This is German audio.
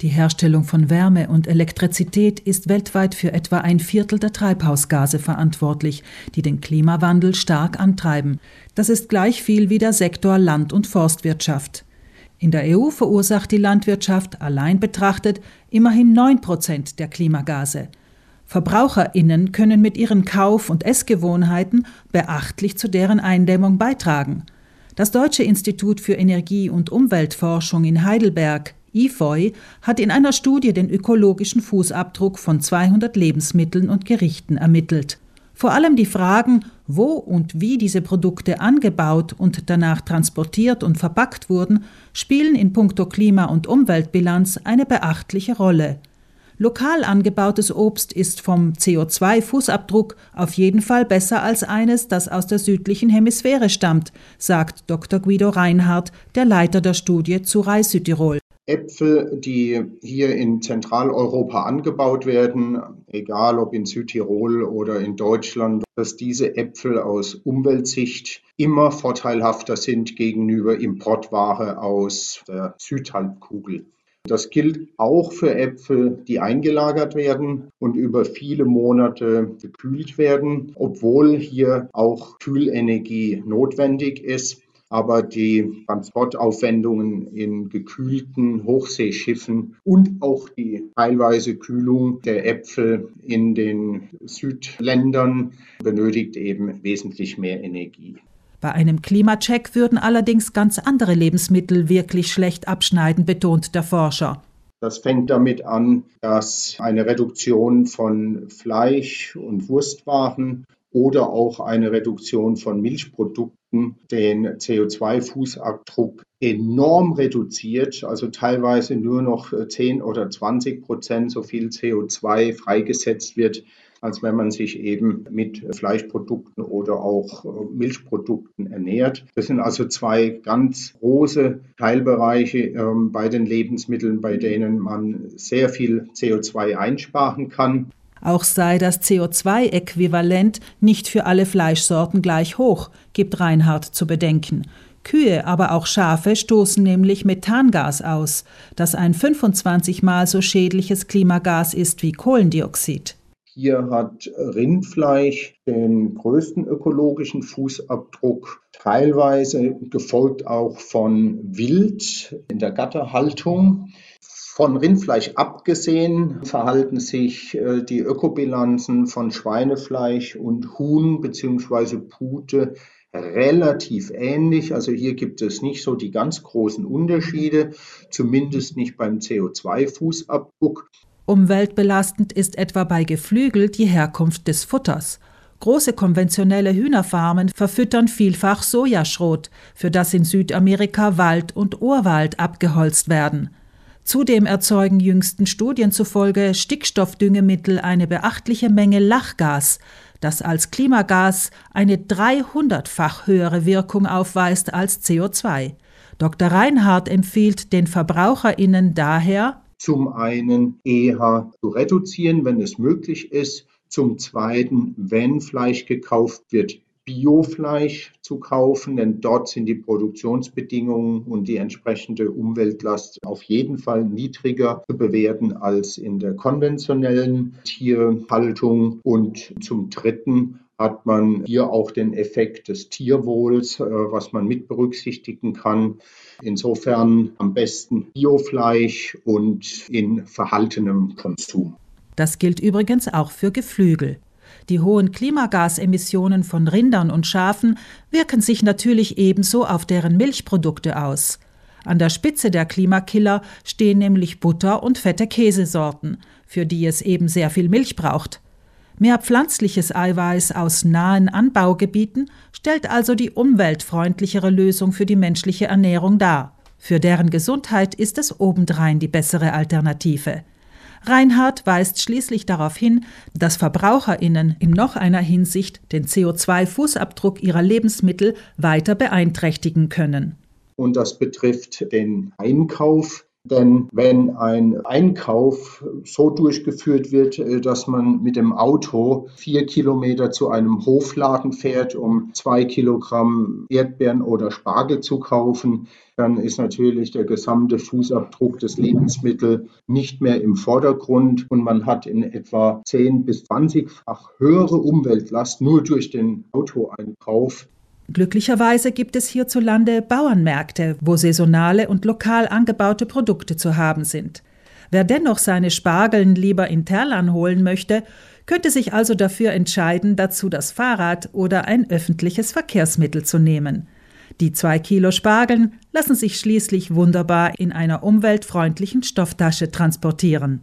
Die Herstellung von Wärme und Elektrizität ist weltweit für etwa ein Viertel der Treibhausgase verantwortlich, die den Klimawandel stark antreiben. Das ist gleich viel wie der Sektor Land- und Forstwirtschaft. In der EU verursacht die Landwirtschaft allein betrachtet immerhin 9 Prozent der Klimagase. VerbraucherInnen können mit ihren Kauf- und Essgewohnheiten beachtlich zu deren Eindämmung beitragen. Das Deutsche Institut für Energie- und Umweltforschung in Heidelberg IFOI hat in einer Studie den ökologischen Fußabdruck von 200 Lebensmitteln und Gerichten ermittelt. Vor allem die Fragen, wo und wie diese Produkte angebaut und danach transportiert und verpackt wurden, spielen in puncto Klima- und Umweltbilanz eine beachtliche Rolle. Lokal angebautes Obst ist vom CO2-Fußabdruck auf jeden Fall besser als eines, das aus der südlichen Hemisphäre stammt, sagt Dr. Guido Reinhardt, der Leiter der Studie zu Reis Südtirol. Äpfel, die hier in Zentraleuropa angebaut werden, egal ob in Südtirol oder in Deutschland, dass diese Äpfel aus Umweltsicht immer vorteilhafter sind gegenüber Importware aus der Südhalbkugel. Das gilt auch für Äpfel, die eingelagert werden und über viele Monate gekühlt werden, obwohl hier auch Kühlenergie notwendig ist aber die Transportaufwendungen in gekühlten Hochseeschiffen und auch die teilweise Kühlung der Äpfel in den Südländern benötigt eben wesentlich mehr Energie. Bei einem Klimacheck würden allerdings ganz andere Lebensmittel wirklich schlecht abschneiden, betont der Forscher. Das fängt damit an, dass eine Reduktion von Fleisch und Wurstwaren oder auch eine Reduktion von Milchprodukten den CO2-Fußabdruck enorm reduziert, also teilweise nur noch 10 oder 20 Prozent so viel CO2 freigesetzt wird, als wenn man sich eben mit Fleischprodukten oder auch Milchprodukten ernährt. Das sind also zwei ganz große Teilbereiche ähm, bei den Lebensmitteln, bei denen man sehr viel CO2 einsparen kann. Auch sei das CO2-Äquivalent nicht für alle Fleischsorten gleich hoch, gibt Reinhard zu bedenken. Kühe, aber auch Schafe stoßen nämlich Methangas aus, das ein 25 mal so schädliches Klimagas ist wie Kohlendioxid. Hier hat Rindfleisch den größten ökologischen Fußabdruck, teilweise gefolgt auch von Wild in der Gatterhaltung. Von Rindfleisch abgesehen verhalten sich äh, die Ökobilanzen von Schweinefleisch und Huhn bzw. Pute relativ ähnlich. Also hier gibt es nicht so die ganz großen Unterschiede, zumindest nicht beim CO2-Fußabdruck. Umweltbelastend ist etwa bei Geflügel die Herkunft des Futters. Große konventionelle Hühnerfarmen verfüttern vielfach Sojaschrot, für das in Südamerika Wald und Urwald abgeholzt werden. Zudem erzeugen jüngsten Studien zufolge Stickstoffdüngemittel eine beachtliche Menge Lachgas, das als Klimagas eine 300-fach höhere Wirkung aufweist als CO2. Dr. Reinhardt empfiehlt den VerbraucherInnen daher, zum einen eher zu reduzieren, wenn es möglich ist, zum Zweiten, wenn Fleisch gekauft wird, Biofleisch zu kaufen, denn dort sind die Produktionsbedingungen und die entsprechende Umweltlast auf jeden Fall niedriger zu bewerten als in der konventionellen Tierhaltung. Und zum Dritten hat man hier auch den Effekt des Tierwohls, äh, was man mit berücksichtigen kann. Insofern am besten Biofleisch und in verhaltenem Konsum. Das gilt übrigens auch für Geflügel. Die hohen Klimagasemissionen von Rindern und Schafen wirken sich natürlich ebenso auf deren Milchprodukte aus. An der Spitze der Klimakiller stehen nämlich Butter und fette Käsesorten, für die es eben sehr viel Milch braucht. Mehr pflanzliches Eiweiß aus nahen Anbaugebieten stellt also die umweltfreundlichere Lösung für die menschliche Ernährung dar. Für deren Gesundheit ist es obendrein die bessere Alternative. Reinhardt weist schließlich darauf hin, dass Verbraucherinnen in noch einer Hinsicht den CO2-Fußabdruck ihrer Lebensmittel weiter beeinträchtigen können. Und das betrifft den Einkauf Denn wenn ein Einkauf so durchgeführt wird, äh, dass man mit dem Auto vier Kilometer zu einem Hofladen fährt, um zwei Kilogramm Erdbeeren oder Spargel zu kaufen, dann ist natürlich der gesamte Fußabdruck des Lebensmittels nicht mehr im Vordergrund und man hat in etwa 10 bis 20-fach höhere Umweltlast nur durch den Autoeinkauf. Glücklicherweise gibt es hierzulande Bauernmärkte, wo saisonale und lokal angebaute Produkte zu haben sind. Wer dennoch seine Spargeln lieber in Terlan holen möchte, könnte sich also dafür entscheiden, dazu das Fahrrad oder ein öffentliches Verkehrsmittel zu nehmen. Die zwei Kilo Spargeln lassen sich schließlich wunderbar in einer umweltfreundlichen Stofftasche transportieren.